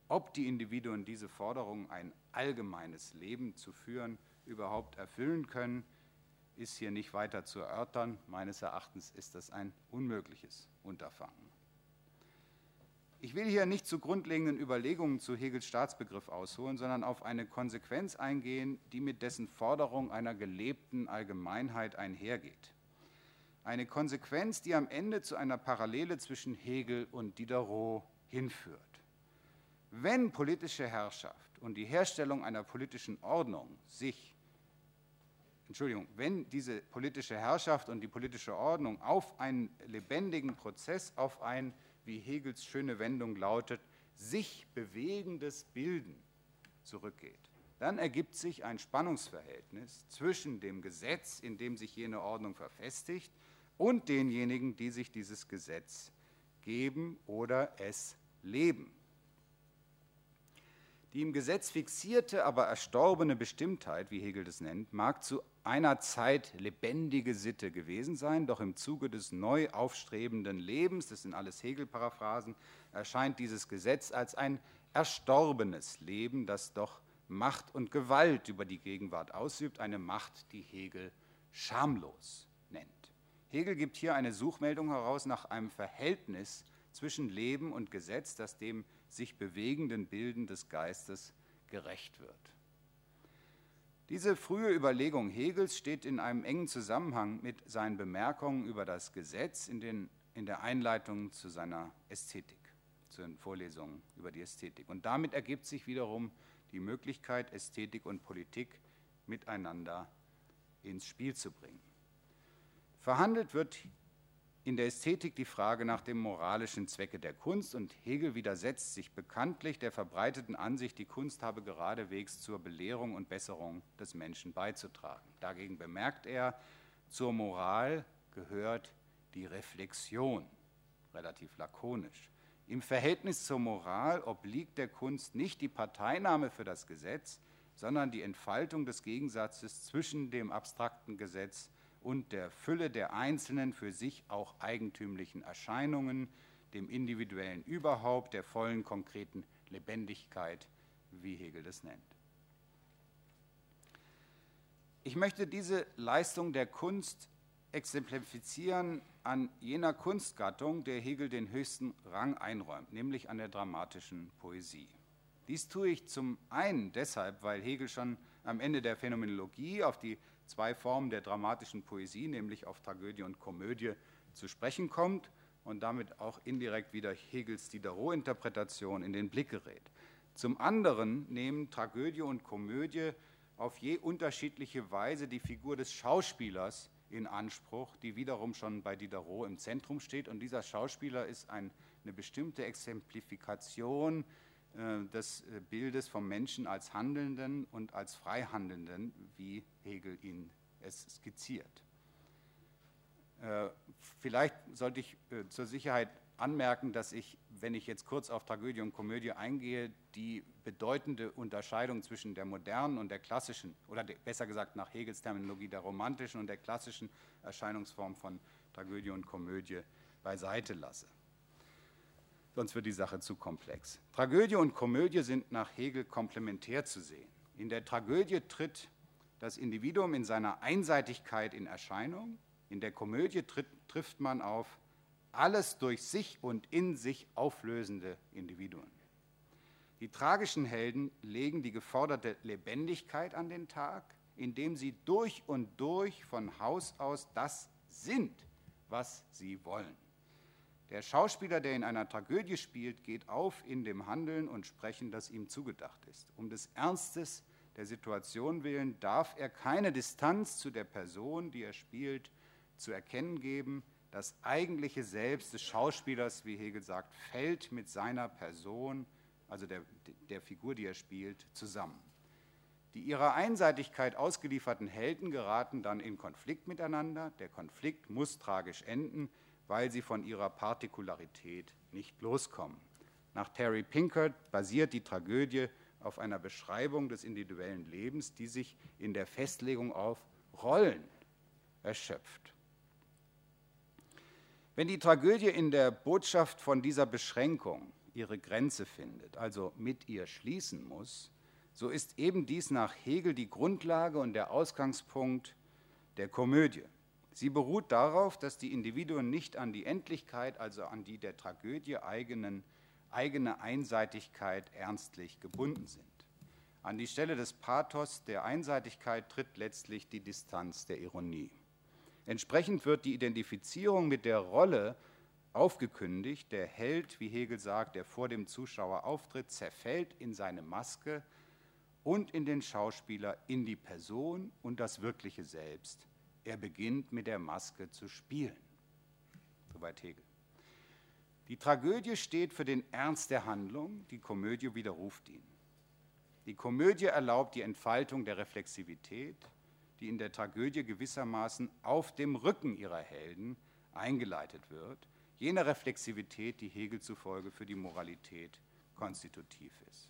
Ob die Individuen diese Forderung, ein allgemeines Leben zu führen, überhaupt erfüllen können, ist hier nicht weiter zu erörtern. Meines Erachtens ist das ein unmögliches Unterfangen. Ich will hier nicht zu grundlegenden Überlegungen zu Hegels Staatsbegriff ausholen, sondern auf eine Konsequenz eingehen, die mit dessen Forderung einer gelebten Allgemeinheit einhergeht. Eine Konsequenz, die am Ende zu einer Parallele zwischen Hegel und Diderot hinführt. Wenn politische Herrschaft und die Herstellung einer politischen Ordnung sich, Entschuldigung, wenn diese politische Herrschaft und die politische Ordnung auf einen lebendigen Prozess, auf ein wie Hegels schöne Wendung lautet, sich bewegendes Bilden zurückgeht, dann ergibt sich ein Spannungsverhältnis zwischen dem Gesetz, in dem sich jene Ordnung verfestigt, und denjenigen, die sich dieses Gesetz geben oder es leben. Die im Gesetz fixierte, aber erstorbene Bestimmtheit, wie Hegel das nennt, mag zu einer Zeit lebendige Sitte gewesen sein, doch im Zuge des neu aufstrebenden Lebens, das sind alles Hegel-Paraphrasen, erscheint dieses Gesetz als ein erstorbenes Leben, das doch Macht und Gewalt über die Gegenwart ausübt, eine Macht, die Hegel schamlos nennt. Hegel gibt hier eine Suchmeldung heraus nach einem Verhältnis zwischen Leben und Gesetz, das dem sich bewegenden Bilden des Geistes gerecht wird. Diese frühe Überlegung Hegels steht in einem engen Zusammenhang mit seinen Bemerkungen über das Gesetz in, den, in der Einleitung zu seiner Ästhetik, zu den Vorlesungen über die Ästhetik. Und damit ergibt sich wiederum die Möglichkeit, Ästhetik und Politik miteinander ins Spiel zu bringen. Verhandelt wird in der Ästhetik die Frage nach dem moralischen Zwecke der Kunst und Hegel widersetzt sich bekanntlich der verbreiteten Ansicht, die Kunst habe geradewegs zur Belehrung und Besserung des Menschen beizutragen. Dagegen bemerkt er, zur Moral gehört die Reflexion, relativ lakonisch. Im Verhältnis zur Moral obliegt der Kunst nicht die Parteinahme für das Gesetz, sondern die Entfaltung des Gegensatzes zwischen dem abstrakten Gesetz und der Fülle der einzelnen für sich auch eigentümlichen Erscheinungen, dem individuellen Überhaupt, der vollen konkreten Lebendigkeit, wie Hegel das nennt. Ich möchte diese Leistung der Kunst exemplifizieren an jener Kunstgattung, der Hegel den höchsten Rang einräumt, nämlich an der dramatischen Poesie. Dies tue ich zum einen deshalb, weil Hegel schon am Ende der Phänomenologie auf die zwei Formen der dramatischen Poesie, nämlich auf Tragödie und Komödie, zu sprechen kommt und damit auch indirekt wieder Hegels Diderot-Interpretation in den Blick gerät. Zum anderen nehmen Tragödie und Komödie auf je unterschiedliche Weise die Figur des Schauspielers in Anspruch, die wiederum schon bei Diderot im Zentrum steht. Und dieser Schauspieler ist ein, eine bestimmte Exemplifikation äh, des äh, Bildes vom Menschen als Handelnden und als Freihandelnden, wie Hegel ihn es skizziert. Äh, vielleicht sollte ich zur Sicherheit anmerken, dass ich, wenn ich jetzt kurz auf Tragödie und Komödie eingehe, die bedeutende Unterscheidung zwischen der modernen und der klassischen, oder besser gesagt nach Hegels Terminologie der romantischen und der klassischen Erscheinungsform von Tragödie und Komödie beiseite lasse sonst wird die Sache zu komplex. Tragödie und Komödie sind nach Hegel komplementär zu sehen. In der Tragödie tritt das Individuum in seiner Einseitigkeit in Erscheinung, in der Komödie tritt, trifft man auf alles durch sich und in sich auflösende Individuen. Die tragischen Helden legen die geforderte Lebendigkeit an den Tag, indem sie durch und durch von Haus aus das sind, was sie wollen. Der Schauspieler, der in einer Tragödie spielt, geht auf in dem Handeln und Sprechen, das ihm zugedacht ist. Um des Ernstes der Situation willen darf er keine Distanz zu der Person, die er spielt, zu erkennen geben. Das eigentliche Selbst des Schauspielers, wie Hegel sagt, fällt mit seiner Person, also der, der Figur, die er spielt, zusammen. Die ihrer Einseitigkeit ausgelieferten Helden geraten dann in Konflikt miteinander. Der Konflikt muss tragisch enden, weil sie von ihrer Partikularität nicht loskommen. Nach Terry Pinkert basiert die Tragödie auf einer Beschreibung des individuellen Lebens, die sich in der Festlegung auf Rollen erschöpft. Wenn die Tragödie in der Botschaft von dieser Beschränkung ihre Grenze findet, also mit ihr schließen muss, so ist eben dies nach Hegel die Grundlage und der Ausgangspunkt der Komödie. Sie beruht darauf, dass die Individuen nicht an die Endlichkeit, also an die der Tragödie eigenen, eigene Einseitigkeit ernstlich gebunden sind. An die Stelle des Pathos der Einseitigkeit tritt letztlich die Distanz der Ironie. Entsprechend wird die Identifizierung mit der Rolle aufgekündigt. Der Held, wie Hegel sagt, der vor dem Zuschauer auftritt, zerfällt in seine Maske und in den Schauspieler, in die Person und das wirkliche Selbst er beginnt mit der Maske zu spielen. Soweit Hegel. Die Tragödie steht für den Ernst der Handlung, die Komödie widerruft ihn. Die Komödie erlaubt die Entfaltung der Reflexivität, die in der Tragödie gewissermaßen auf dem Rücken ihrer Helden eingeleitet wird, jener Reflexivität, die Hegel zufolge für die Moralität konstitutiv ist.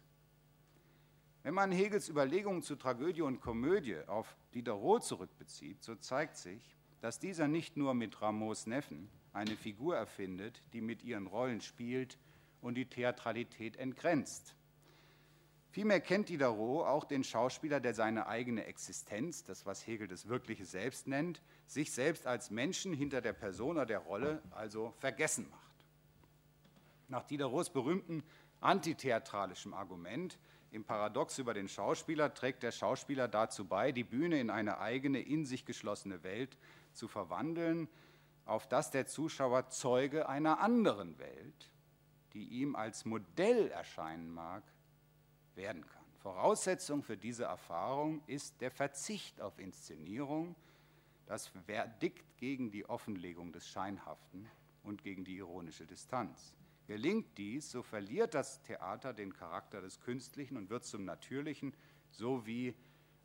Wenn man Hegels Überlegungen zu Tragödie und Komödie auf Diderot zurückbezieht, so zeigt sich, dass dieser nicht nur mit Rameaus Neffen eine Figur erfindet, die mit ihren Rollen spielt und die Theatralität entgrenzt. Vielmehr kennt Diderot auch den Schauspieler, der seine eigene Existenz, das was Hegel das wirkliche Selbst nennt, sich selbst als Menschen hinter der Person oder der Rolle also vergessen macht. Nach Diderots berühmten antitheatralischem Argument im Paradox über den Schauspieler trägt der Schauspieler dazu bei, die Bühne in eine eigene, in sich geschlossene Welt zu verwandeln, auf dass der Zuschauer Zeuge einer anderen Welt, die ihm als Modell erscheinen mag, werden kann. Voraussetzung für diese Erfahrung ist der Verzicht auf Inszenierung, das Verdikt gegen die Offenlegung des Scheinhaften und gegen die ironische Distanz. Gelingt dies, so verliert das Theater den Charakter des Künstlichen und wird zum Natürlichen, so wie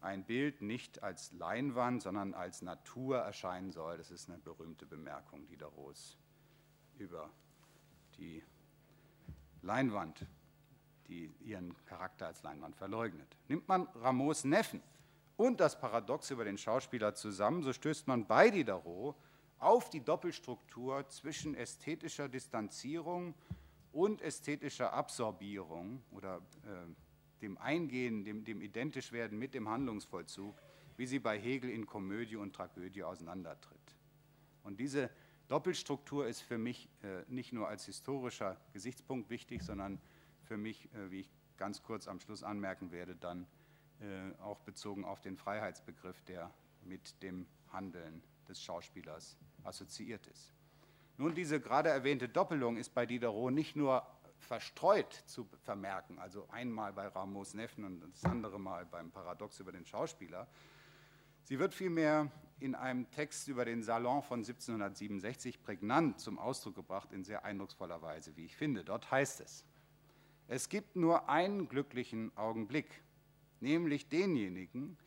ein Bild nicht als Leinwand, sondern als Natur erscheinen soll. Das ist eine berühmte Bemerkung Diderots über die Leinwand, die ihren Charakter als Leinwand verleugnet. Nimmt man Rameaus Neffen und das Paradox über den Schauspieler zusammen, so stößt man bei Diderot auf die Doppelstruktur zwischen ästhetischer Distanzierung und ästhetischer Absorbierung oder äh, dem Eingehen, dem, dem Identischwerden mit dem Handlungsvollzug, wie sie bei Hegel in Komödie und Tragödie auseinandertritt. Und diese Doppelstruktur ist für mich äh, nicht nur als historischer Gesichtspunkt wichtig, sondern für mich, äh, wie ich ganz kurz am Schluss anmerken werde, dann äh, auch bezogen auf den Freiheitsbegriff, der mit dem Handeln des Schauspielers assoziiert ist. Nun, diese gerade erwähnte Doppelung ist bei Diderot nicht nur verstreut zu vermerken, also einmal bei Ramos Neffen und das andere Mal beim Paradox über den Schauspieler. Sie wird vielmehr in einem Text über den Salon von 1767 prägnant zum Ausdruck gebracht, in sehr eindrucksvoller Weise, wie ich finde. Dort heißt es, es gibt nur einen glücklichen Augenblick, nämlich denjenigen,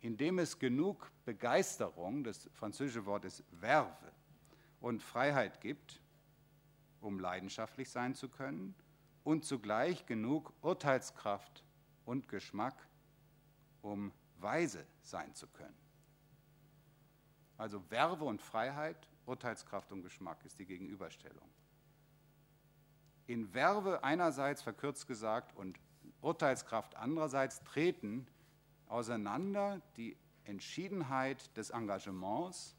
in dem es genug Begeisterung, das französische Wort ist Verve, und Freiheit gibt, um leidenschaftlich sein zu können, und zugleich genug Urteilskraft und Geschmack, um weise sein zu können. Also Verve und Freiheit, Urteilskraft und Geschmack ist die Gegenüberstellung. In Verve einerseits verkürzt gesagt und Urteilskraft andererseits treten auseinander die Entschiedenheit des Engagements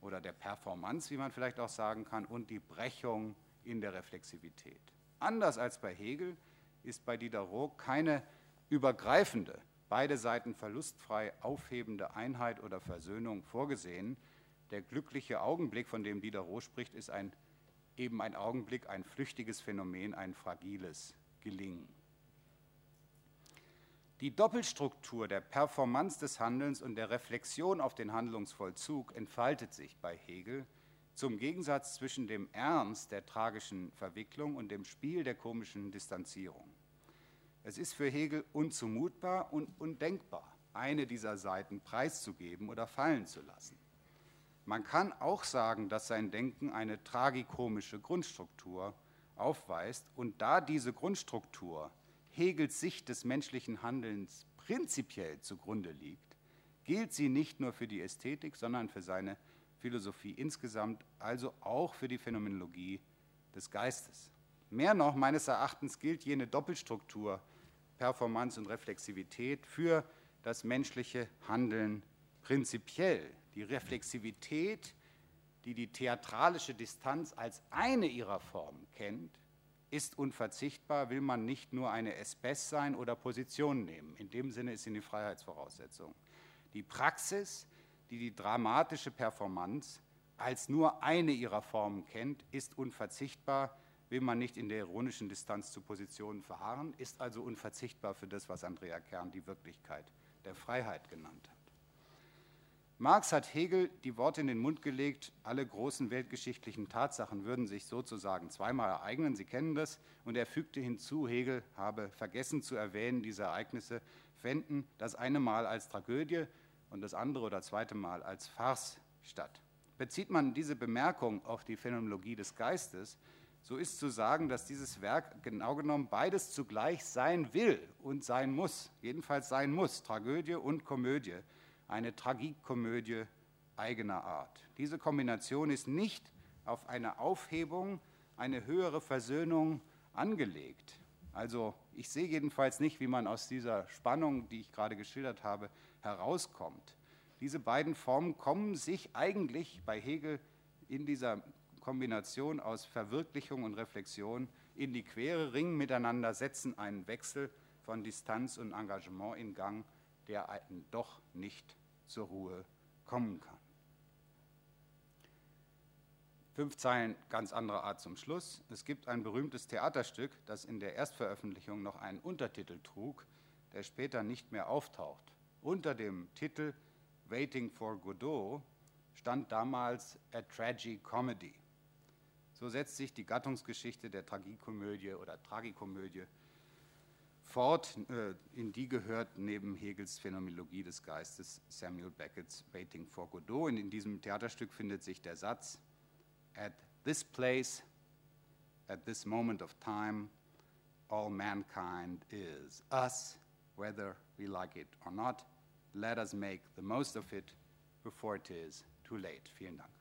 oder der Performance, wie man vielleicht auch sagen kann, und die Brechung in der Reflexivität. Anders als bei Hegel ist bei Diderot keine übergreifende beide Seiten verlustfrei aufhebende Einheit oder Versöhnung vorgesehen. Der glückliche Augenblick, von dem Diderot spricht, ist ein, eben ein Augenblick, ein flüchtiges Phänomen, ein fragiles Gelingen. Die Doppelstruktur der Performance des Handelns und der Reflexion auf den Handlungsvollzug entfaltet sich bei Hegel zum Gegensatz zwischen dem Ernst der tragischen Verwicklung und dem Spiel der komischen Distanzierung. Es ist für Hegel unzumutbar und undenkbar, eine dieser Seiten preiszugeben oder fallen zu lassen. Man kann auch sagen, dass sein Denken eine tragikomische Grundstruktur aufweist und da diese Grundstruktur Hegels Sicht des menschlichen Handelns prinzipiell zugrunde liegt, gilt sie nicht nur für die Ästhetik, sondern für seine Philosophie insgesamt, also auch für die Phänomenologie des Geistes. Mehr noch, meines Erachtens gilt jene Doppelstruktur Performance und Reflexivität für das menschliche Handeln prinzipiell. Die Reflexivität, die die theatralische Distanz als eine ihrer Formen kennt, ist unverzichtbar, will man nicht nur eine Espèce sein oder Position nehmen. In dem Sinne ist sie eine Freiheitsvoraussetzung. Die Praxis, die die dramatische Performance als nur eine ihrer Formen kennt, ist unverzichtbar, will man nicht in der ironischen Distanz zu Positionen verharren, ist also unverzichtbar für das, was Andrea Kern die Wirklichkeit der Freiheit genannt hat. Marx hat Hegel die Worte in den Mund gelegt, alle großen weltgeschichtlichen Tatsachen würden sich sozusagen zweimal ereignen, Sie kennen das, und er fügte hinzu, Hegel habe vergessen zu erwähnen, diese Ereignisse fänden das eine Mal als Tragödie und das andere oder zweite Mal als Farce statt. Bezieht man diese Bemerkung auf die Phänomenologie des Geistes, so ist zu sagen, dass dieses Werk genau genommen beides zugleich sein will und sein muss, jedenfalls sein muss, Tragödie und Komödie eine Tragikkomödie eigener Art. Diese Kombination ist nicht auf eine Aufhebung, eine höhere Versöhnung angelegt. Also ich sehe jedenfalls nicht, wie man aus dieser Spannung, die ich gerade geschildert habe, herauskommt. Diese beiden Formen kommen sich eigentlich bei Hegel in dieser Kombination aus Verwirklichung und Reflexion in die Quere, ringen miteinander, setzen einen Wechsel von Distanz und Engagement in Gang, der doch nicht zur Ruhe kommen kann. Fünf Zeilen ganz anderer Art zum Schluss. Es gibt ein berühmtes Theaterstück, das in der Erstveröffentlichung noch einen Untertitel trug, der später nicht mehr auftaucht. Unter dem Titel Waiting for Godot stand damals A Tragic Comedy. So setzt sich die Gattungsgeschichte der Tragikomödie oder Tragikomödie fort. Äh, in die gehört neben Hegels Phänomenologie des Geistes Samuel Beckett's Waiting for Godot. Und in diesem Theaterstück findet sich der Satz, At this place, at this moment of time, all mankind is us, whether we like it or not. Let us make the most of it before it is too late. Vielen Dank.